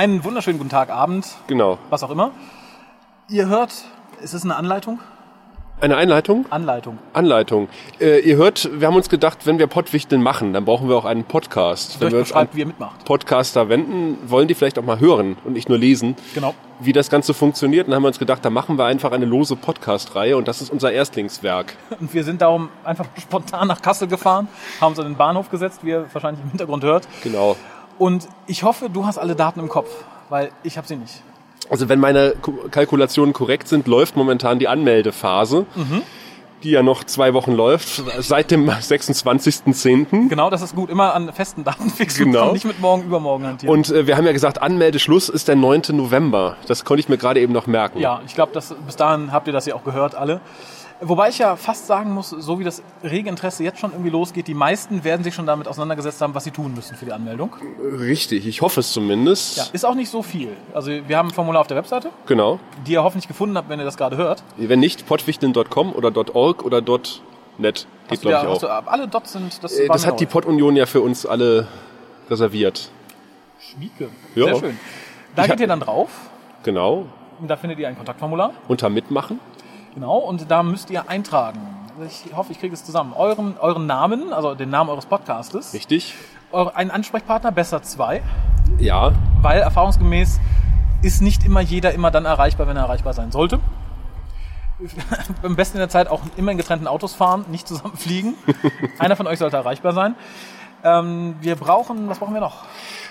Einen wunderschönen guten Tag, Abend, Genau. was auch immer. Ihr hört, ist es eine Anleitung? Eine Einleitung? Anleitung. Anleitung. Äh, ihr hört, wir haben uns gedacht, wenn wir Pottwichteln machen, dann brauchen wir auch einen Podcast. Wenn wir uns an wie ihr mitmacht. Podcaster wenden, wollen die vielleicht auch mal hören und nicht nur lesen, Genau. wie das Ganze funktioniert. Und dann haben wir uns gedacht, da machen wir einfach eine lose Podcast-Reihe und das ist unser Erstlingswerk. Und wir sind darum einfach spontan nach Kassel gefahren, haben uns an den Bahnhof gesetzt, wie ihr wahrscheinlich im Hintergrund hört. Genau. Und ich hoffe, du hast alle Daten im Kopf, weil ich habe sie nicht. Also wenn meine Kalkulationen korrekt sind, läuft momentan die Anmeldephase, Mhm. die ja noch zwei Wochen läuft, seit dem 26.10. Genau, das ist gut. Immer an festen Daten fixen Genau. und nicht mit morgen, übermorgen hantieren. Und äh, wir haben ja gesagt, Anmeldeschluss ist der 9. November. Das konnte ich mir gerade eben noch merken. Ja, ich glaube, bis dahin habt ihr das ja auch gehört, alle. Wobei ich ja fast sagen muss, so wie das rege Interesse jetzt schon irgendwie losgeht, die meisten werden sich schon damit auseinandergesetzt haben, was sie tun müssen für die Anmeldung. Richtig, ich hoffe es zumindest. Ja, ist auch nicht so viel. Also wir haben ein Formular auf der Webseite, Genau. die ihr hoffentlich gefunden habt, wenn ihr das gerade hört. Wenn nicht, pottwichteln.com oder .org oder .net geht, du glaube ich du, auch. alle Dots sind, das, Äh, Das hat die neu. Pottunion ja für uns alle reserviert. Schmieke. Ja. Sehr schön. Da Ich geht ihr dann drauf. Genau. Und da findet ihr ein Kontaktformular. Unter Mitmachen. Genau, und da müsst ihr eintragen. Ich hoffe, ich kriege es zusammen. Euren, euren Namen, also den Namen eures Podcastes. Richtig? Eure, einen Ansprechpartner, besser zwei. Ja. weil erfahrungsgemäß ist nicht immer jeder immer dann erreichbar, wenn er erreichbar sein sollte. Am besten in der Zeit auch immer in getrennten Autos fahren, nicht zusammen fliegen. Einer von euch sollte erreichbar sein. Ähm, wir brauchen, was brauchen wir noch?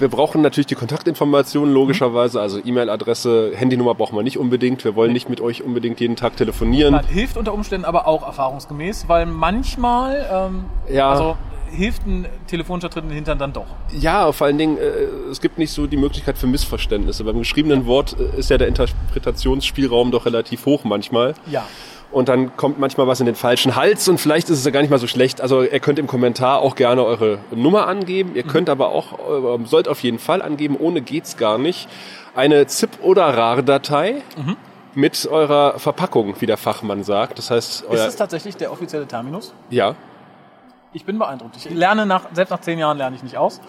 Wir brauchen natürlich die Kontaktinformationen logischerweise, also E-Mail-Adresse, Handynummer brauchen wir nicht unbedingt. Wir wollen nicht mit euch unbedingt jeden Tag telefonieren. Das hilft unter Umständen aber auch erfahrungsgemäß, weil manchmal, ähm, Ja. also hilft ein telefonischer Tritt in den Hintern dann doch. Ja, vor allen Dingen, äh, es gibt nicht so die Möglichkeit für Missverständnisse. Beim geschriebenen Wort äh, ist ja der Interpretationsspielraum doch relativ hoch manchmal. Ja. Und dann kommt manchmal was in den falschen Hals und vielleicht ist es ja gar nicht mal so schlecht. Also ihr könnt im Kommentar auch gerne eure Nummer angeben. Ihr könnt aber auch, äh, sollt auf jeden Fall angeben, ohne geht's gar nicht, eine ZIP- oder RAR-Datei mit eurer Verpackung, wie der Fachmann sagt. Das heißt, Ist es tatsächlich der offizielle Terminus? ja, Ich bin beeindruckt. Ich lerne nach, selbst nach zehn Jahren lerne ich nicht aus.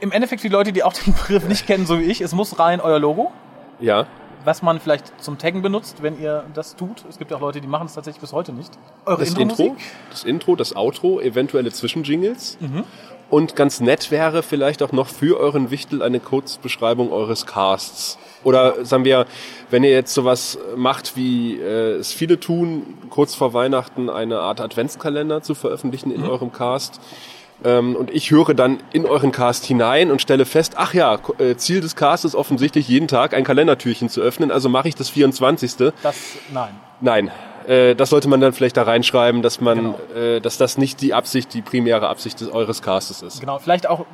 Im Endeffekt für die Leute, die auch den Begriff nicht kennen, so wie ich, es muss rein euer Logo, ja, was man vielleicht zum Taggen benutzt, wenn ihr das tut. Es gibt ja auch Leute, die machen es tatsächlich bis heute nicht. Eure das Intro, das Intro, das Outro, eventuelle Zwischenjingles. Mhm. Und ganz nett wäre vielleicht auch noch für euren Wichtel eine Kurzbeschreibung eures Casts. Oder sagen wir, wenn ihr jetzt sowas macht, wie äh, es viele tun, kurz vor Weihnachten eine Art Adventskalender zu veröffentlichen Mhm. in eurem Cast. Ähm, und ich höre dann in euren Cast hinein und stelle fest, ach ja, äh, Ziel des Castes offensichtlich jeden Tag ein Kalendertürchen zu öffnen, also mache ich das 24. Das, nein. Nein, äh, das sollte man dann vielleicht da reinschreiben, dass man, Genau. äh, dass das nicht die Absicht, die primäre Absicht des, eures Castes ist. Genau, vielleicht auch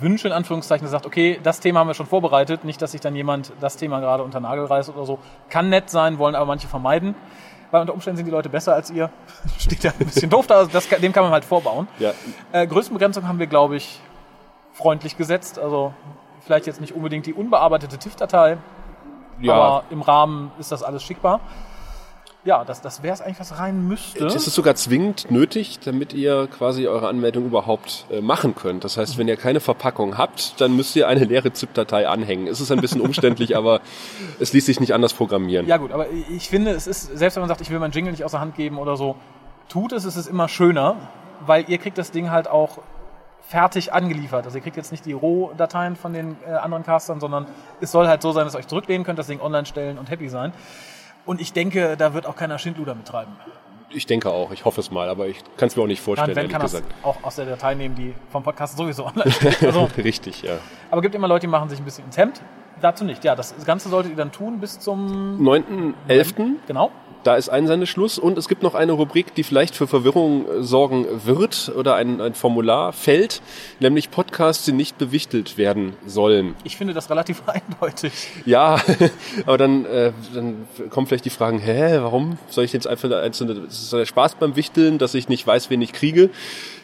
Wünsche in Anführungszeichen, sagt, okay, das Thema haben wir schon vorbereitet, nicht, dass sich dann jemand das Thema gerade unter Nagel reißt oder so. Kann nett sein, wollen aber manche vermeiden. Weil unter Umständen sind die Leute besser als ihr. Steht ja ein bisschen doof da, also das, dem kann man halt vorbauen. Ja, Äh, Größenbegrenzung haben wir, glaube ich, freundlich gesetzt. Also vielleicht jetzt nicht unbedingt die unbearbeitete TIFF-Datei, ja. aber im Rahmen ist das alles schickbar. Ja, das, das wäre es eigentlich, was rein müsste. Das ist sogar zwingend nötig, damit ihr quasi eure Anmeldung überhaupt äh, machen könnt. Das heißt, wenn ihr keine Verpackung habt, dann müsst ihr eine leere ZIP-Datei anhängen. Es ist ein bisschen umständlich, aber es ließ sich nicht anders programmieren. Ja gut, aber ich finde, es ist, selbst wenn man sagt, ich will meinen Jingle nicht aus der Hand geben oder so, tut es, es ist immer schöner, weil ihr kriegt das Ding halt auch fertig angeliefert. Also ihr kriegt jetzt nicht die Rohdateien von den äh, anderen Castern, sondern es soll halt so sein, dass ihr euch zurücklehnen könnt, das Ding online stellen und happy sein. Und ich denke, da wird auch keiner Schindluder betreiben. Ich denke auch, ich hoffe es mal, aber ich kann es mir auch nicht vorstellen, Dann, wenn kann das gesagt. auch aus der Datei nehmen, die vom Podcast sowieso online steht. Also, Richtig, ja. aber gibt immer Leute, die machen sich ein bisschen ins Hemd. Dazu nicht. Ja, das Ganze solltet ihr dann tun bis zum... 9.11. Genau. Da ist Einsendeschluss und es gibt noch eine Rubrik, die vielleicht für Verwirrung äh, sorgen wird oder ein, ein Formularfeld, nämlich Podcasts, die nicht bewichtelt werden sollen. Ich finde das relativ eindeutig. Ja, aber dann, äh, dann kommen vielleicht die Fragen, hä, warum soll ich jetzt einfach einzelne, es ist der Spaß beim Wichteln, dass ich nicht weiß, wen ich kriege.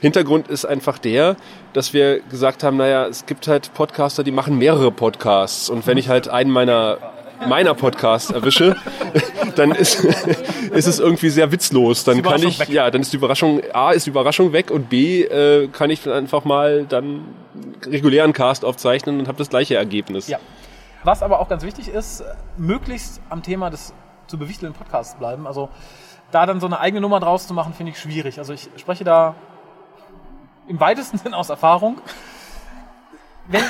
Hintergrund ist einfach der, dass wir gesagt haben, naja, es gibt halt Podcaster, die machen mehrere Podcasts und wenn ich halt einen meiner meiner Podcasts erwische, dann ist, ist es irgendwie sehr witzlos. Dann kann ich, weg. ja, dann ist die Überraschung, A, ist die Überraschung weg und B, äh, kann ich dann einfach mal dann regulären Cast aufzeichnen und habe das gleiche Ergebnis. Ja. Was aber auch ganz wichtig ist, möglichst am Thema des zu bewichtelnden Podcasts bleiben. Also da dann so eine eigene Nummer draus zu machen, finde ich schwierig. Also ich spreche da im weitesten Sinn aus Erfahrung. Wenn,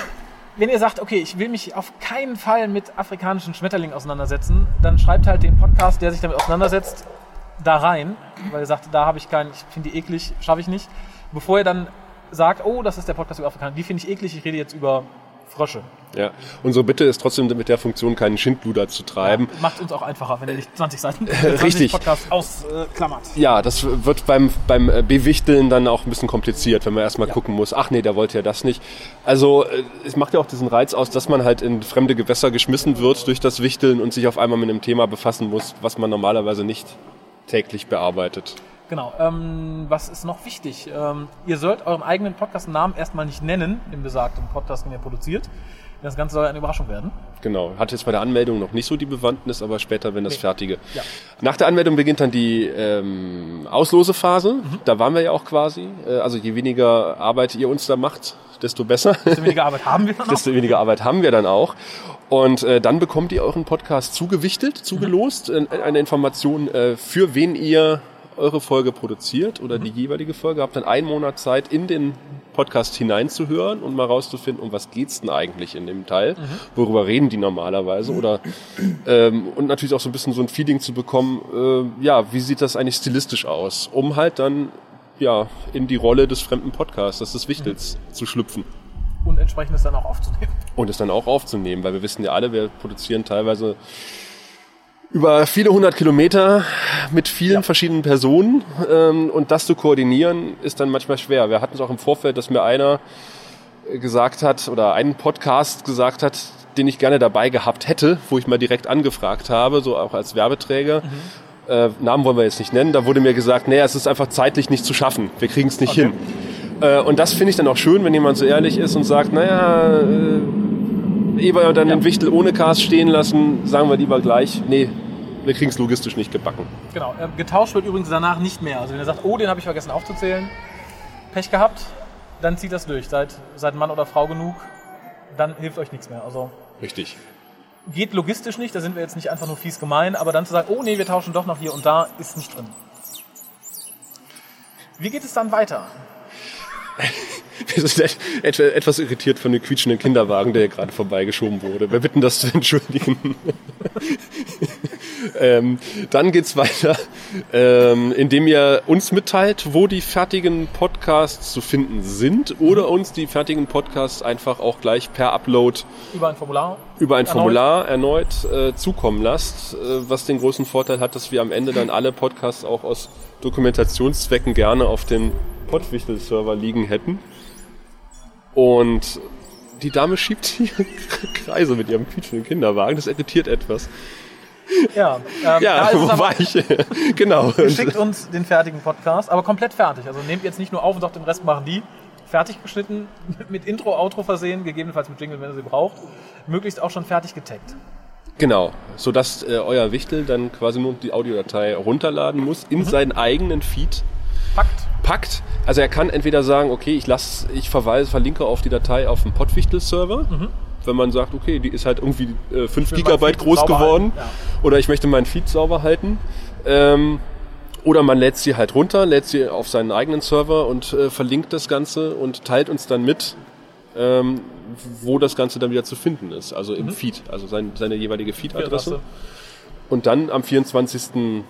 wenn ihr sagt, okay, ich will mich auf keinen Fall mit afrikanischen Schmetterlingen auseinandersetzen, dann schreibt halt den Podcast, der sich damit auseinandersetzt, da rein, weil ihr sagt, da habe ich keinen, ich finde die eklig, schaffe ich nicht. Bevor ihr dann sagt, oh, das ist der Podcast über Afrikaner, die finde ich eklig, ich rede jetzt über Frösche. Ja, unsere Bitte ist trotzdem mit der Funktion keinen Schindluder zu treiben. Ja, macht uns auch einfacher, wenn ihr nicht 20 Seiten 20 Richtig. Podcast ausklammert. Ja, das wird beim, beim Bewichteln dann auch ein bisschen kompliziert, wenn man erstmal ja. gucken muss, ach nee, der wollte ja das nicht. Also äh, es macht ja auch diesen Reiz aus, dass man halt in fremde Gewässer geschmissen wird durch das Wichteln und sich auf einmal mit einem Thema befassen muss, was man normalerweise nicht täglich bearbeitet. Genau. Ähm, was ist noch wichtig? Ähm, ihr sollt euren eigenen Podcast-Namen erstmal nicht nennen, im besagten Podcast, den ihr produziert. Das Ganze soll eine Überraschung werden. Genau. Hat jetzt bei der Anmeldung noch nicht so die Bewandtnis, aber später, wenn das nee. fertige. Ja. Nach der Anmeldung beginnt dann die ähm, Auslosephase. Mhm. Da waren wir ja auch quasi. Äh, also je weniger Arbeit ihr uns da macht, desto besser. Desto weniger Arbeit haben wir dann auch. Desto weniger Arbeit haben wir dann auch. Und äh, dann bekommt ihr euren Podcast zugewichtet, zugelost, mhm. eine Information, äh, für wen ihr eure Folge produziert oder mhm. die jeweilige Folge, habt dann einen Monat Zeit, in den Podcast hineinzuhören und mal rauszufinden, um was geht's denn eigentlich in dem Teil, mhm. worüber reden die normalerweise oder ähm, und natürlich auch so ein bisschen so ein Feeling zu bekommen, äh, ja, wie sieht das eigentlich stilistisch aus, um halt dann ja in die Rolle des fremden Podcasts, das ist wichtig, mhm. zu schlüpfen. Und entsprechend es dann auch aufzunehmen. Und es dann auch aufzunehmen, weil wir wissen ja alle, wir produzieren teilweise über viele hundert Kilometer mit vielen ja. verschiedenen Personen ähm, und das zu koordinieren ist dann manchmal schwer. Wir hatten es auch im Vorfeld, dass mir einer gesagt hat oder einen Podcast gesagt hat, den ich gerne dabei gehabt hätte, wo ich mal direkt angefragt habe, so auch als Werbeträger. Mhm. Äh, Namen wollen wir jetzt nicht nennen. Da wurde mir gesagt, nee, es ist einfach zeitlich nicht zu schaffen. Wir kriegen es nicht okay. hin. Äh, und das finde ich dann auch schön, wenn jemand so ehrlich ist und sagt, naja, äh, ehe wir dann ja. den Wichtel ohne Cast stehen lassen, sagen wir lieber gleich, nee, wir kriegen es logistisch nicht gebacken. Genau. Äh, getauscht wird übrigens danach nicht mehr. Also wenn ihr sagt, oh, den habe ich vergessen aufzuzählen, Pech gehabt, dann zieht das durch. Seid, seid Mann oder Frau genug, dann hilft euch nichts mehr. Also Richtig. Geht logistisch nicht, da sind wir jetzt nicht einfach nur fies gemein, aber dann zu sagen, oh nee, wir tauschen doch noch hier und da, ist nicht drin. Wie geht es dann weiter? Wir sind etwas irritiert von dem quietschenden Kinderwagen, der gerade vorbeigeschoben wurde. Wir bitten das zu entschuldigen. ähm, dann geht's weiter, ähm, indem ihr uns mitteilt, wo die fertigen Podcasts zu finden sind oder uns die fertigen Podcasts einfach auch gleich per Upload über ein Formular über ein erneut. Formular erneut äh, zukommen lasst, äh, was den großen Vorteil hat, dass wir am Ende dann alle Podcasts auch aus Dokumentationszwecken gerne auf den Pottwichtel-Server liegen hätten. Und die Dame schiebt hier Kreise mit ihrem quietschenden Kinderwagen. Das irritiert etwas. Ja, ähm, ja wo war ich? genau. Schickt uns den fertigen Podcast, aber komplett fertig. Also nehmt jetzt nicht nur auf und sagt, den Rest machen die. Fertig geschnitten, mit Intro, Outro versehen, gegebenenfalls mit Jingle, wenn ihr sie braucht. Möglichst auch schon fertig getaggt. Genau, sodass äh, euer Wichtel dann quasi nur die Audiodatei runterladen muss in mhm. seinen eigenen Feed. Packt. Also er kann entweder sagen, okay, ich lass, ich verweise, verlinke auf die Datei auf dem Pottwichtel-Server. Mhm. Wenn man sagt, okay, die ist halt irgendwie äh, 5 Gigabyte groß geworden. Ja. Oder ich möchte meinen Feed sauber halten. Ähm, oder man lädt sie halt runter, lädt sie auf seinen eigenen Server und äh, verlinkt das Ganze und teilt uns dann mit, ähm, wo das Ganze dann wieder zu finden ist. Also im mhm. Feed, also sein, seine jeweilige Feed-Adresse. Und dann am 24.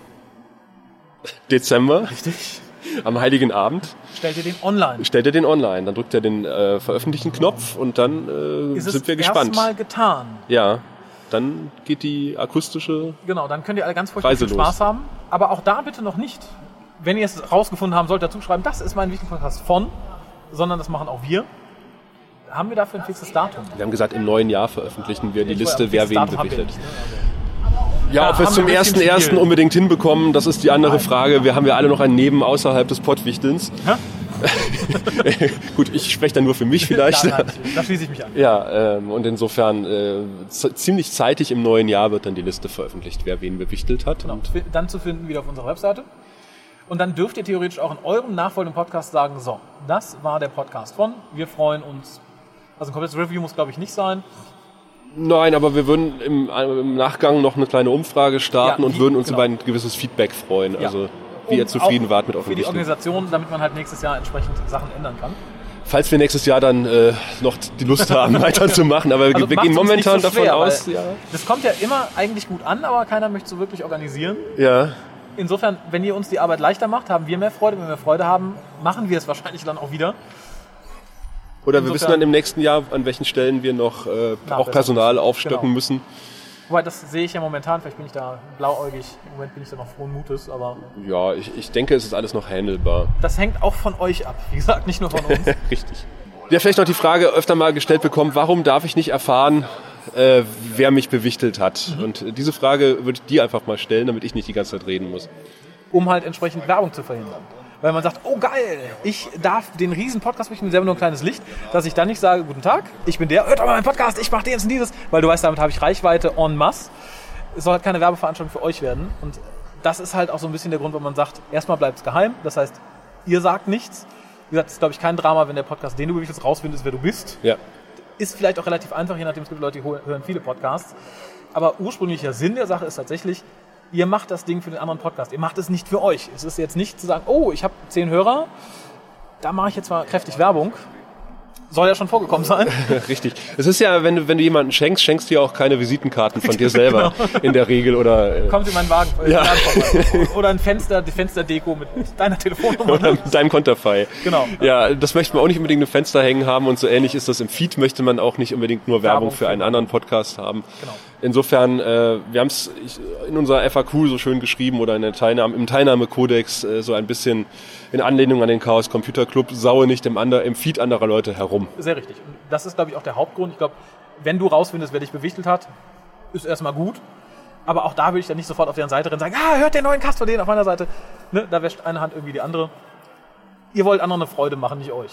Dezember. Richtig. Am Heiligen Abend. Stellt ihr den online. Stellt ihr den online. Dann drückt er den äh, Veröffentlichen-Knopf und dann äh, sind wir gespannt. Ist Mal getan. Ja. Dann geht die akustische. Genau, dann könnt ihr alle ganz furchtbar viel Spaß haben. Aber auch da bitte noch nicht, wenn ihr es rausgefunden haben sollt, dazu schreiben, das ist mein wichtiger Podcast von, sondern das machen auch wir. Haben wir dafür ein fixes Datum? Wir haben gesagt, im neuen Jahr veröffentlichen wir die ich Liste, wer wen bewichtet. Ja, ob wir es zum ersten ersten unbedingt hinbekommen, das ist die andere Nein. Frage. Wir haben ja alle noch ein Neben außerhalb des Pottwichtelns. Gut, ich spreche dann nur für mich vielleicht. Nein, da schließe ich mich an. Ja, ähm, und insofern äh, ziemlich zeitig im neuen Jahr wird dann die Liste veröffentlicht, wer wen bewichtelt hat. Genau. Und dann zu finden wieder auf unserer Webseite. Und dann dürft ihr theoretisch auch in eurem nachfolgenden Podcast sagen, so, das war der Podcast von, wir freuen uns Also ein komplettes Review muss, glaube ich, nicht sein. Nein, aber wir würden im, im Nachgang noch eine kleine Umfrage starten Ja, und würden uns genau. über ein gewisses Feedback freuen. Ja. Also wie ihr zufrieden wart mit Für eurem die. Organisation, damit man halt nächstes Jahr entsprechend Sachen ändern kann. Falls wir nächstes Jahr dann äh, noch die Lust haben, weiterzumachen. Aber Also wir gehen momentan so davon schwer, aus. weil Ja. Das kommt ja immer eigentlich gut an, aber keiner möchte so wirklich organisieren. ja. Insofern, wenn ihr uns die Arbeit leichter macht, haben wir mehr Freude. Wenn wir Freude haben, machen wir es wahrscheinlich dann auch wieder. Oder wir wissen dann im nächsten Jahr, an welchen Stellen wir noch äh, auch Personal aufstocken Genau. müssen. Wobei, das sehe ich ja momentan. Vielleicht bin ich da blauäugig. Im Moment bin ich da noch frohen Mutes, aber Ja, ich, ich denke, es ist alles noch handelbar. das hängt auch von euch ab. Wie gesagt, nicht nur von uns. Richtig. Ja, vielleicht noch die Frage öfter mal gestellt bekommen, warum darf ich nicht erfahren, äh, wer mich bewichtelt hat? Mhm. Und diese Frage würde ich dir einfach mal stellen, damit ich nicht die ganze Zeit reden muss. um halt entsprechend Werbung zu verhindern. Weil man sagt, oh geil, ich darf den riesen Podcast, bin selber nur ein kleines Licht, dass ich dann nicht sage, guten Tag, ich bin der, hört doch mal meinen Podcast, ich mache den und dieses, weil du weißt, damit habe ich Reichweite en masse. Es soll halt keine Werbeveranstaltung für euch werden. Und das ist halt auch so ein bisschen der Grund, warum man sagt, erstmal bleibt es geheim, das heißt, ihr sagt nichts. Wie gesagt, es ist, glaube ich, kein Drama, wenn der Podcast, den du wirklich jetzt rausfindest, wer du bist. Ja. Ist vielleicht auch relativ einfach, je nachdem, es gibt Leute, die hören viele Podcasts. Aber ursprünglicher Sinn der Sache ist tatsächlich, ihr macht das Ding für den anderen Podcast. Ihr macht es nicht für euch. Es ist jetzt nicht zu sagen, oh, ich habe zehn Hörer, da mache ich jetzt mal kräftig Werbung. Soll ja schon vorgekommen sein. Richtig. Es ist ja, wenn du, wenn du jemanden schenkst, schenkst du ja auch keine Visitenkarten von dir selber in der Regel oder, äh, Kommt in meinen Wagen. äh, Ja. Oder ein Fenster, die Fensterdeko mit deiner Telefonnummer. oder mit deinem Konterfei. Genau. Ja, das möchte man auch nicht unbedingt im Fenster hängen haben und so ähnlich ist das im Feed, möchte man auch nicht unbedingt nur Werbung, Werbung für für- einen anderen Podcast haben. Genau. Insofern, äh, wir haben es in unserer FAQ so schön geschrieben oder in der Teilnahme, im Teilnahmekodex äh, so ein bisschen in Anlehnung an den Chaos Computer Club, saue nicht im, ander, im Feed anderer Leute herum. Sehr richtig. Und das ist, glaube ich, auch der Hauptgrund. Ich glaube, wenn du rausfindest, wer dich bewichtelt hat, ist erstmal gut. Aber auch da würde ich dann nicht sofort auf deren Seite rennen und sagen, ah, hört den neuen Cast von denen auf meiner Seite. Ne? Da wäscht eine Hand irgendwie die andere. Ihr wollt anderen eine Freude machen, nicht euch.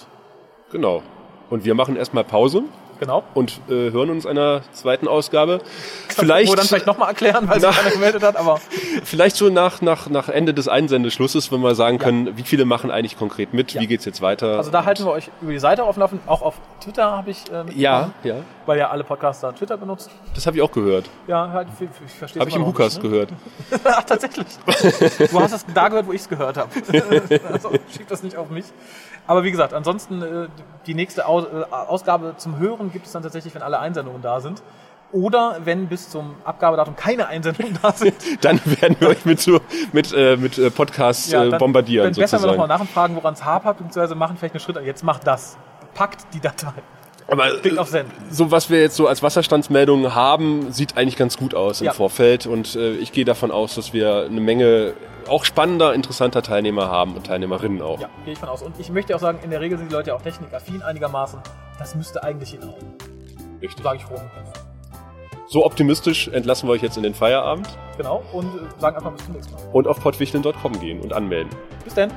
Genau. Und wir machen erstmal Pause Genau. und äh, hören uns einer zweiten Ausgabe. Vielleicht, Wo dann vielleicht nochmal erklären, weil sich keiner gemeldet hat, aber vielleicht so nach, nach, nach Ende des Einsendeschlusses, wenn wir sagen können, wie viele machen eigentlich konkret mit, Ja. wie geht's jetzt weiter. also da halten wir euch über die Seite Laufenden. Auch auf Twitter habe ich äh, ja, ja, weil ja alle Podcaster Twitter benutzen. das habe ich auch gehört. Ja, halt, ich, ich verstehe Habe ich im Hukas gehört. Ach, tatsächlich. Du hast es da gehört, wo ich es gehört habe. also, schieb das nicht auf mich. Aber wie gesagt, ansonsten äh, die nächste Aus äh, Ausgabe zum Hören gibt es dann tatsächlich, wenn alle Einsendungen da sind. Oder wenn bis zum Abgabedatum keine Einsendungen da sind. Dann werden wir euch mit, so, mit, äh, mit äh, Podcasts äh, dann, bombardieren. Dann besser wir sozusagen. nochmal nachfragen, woran es hapert, beziehungsweise machen vielleicht einen Schritt. Jetzt macht das. Packt die Datei. Aber Send. so was wir jetzt so als Wasserstandsmeldungen haben, sieht eigentlich ganz gut aus im Ja. Vorfeld. Und äh, ich gehe davon aus, dass wir eine Menge auch spannender, interessanter Teilnehmer haben und Teilnehmerinnen auch. Ja, gehe ich von aus. Und ich möchte auch sagen, in der Regel sind die Leute ja auch technikaffin einigermaßen. Das müsste eigentlich hinhauen. Richtig. Sage ich froh. So optimistisch entlassen wir euch jetzt in den Feierabend Genau. Und äh, sagen einfach bis zum nächsten Mal. und auf pottwichteln.com gehen und anmelden. Bis dann.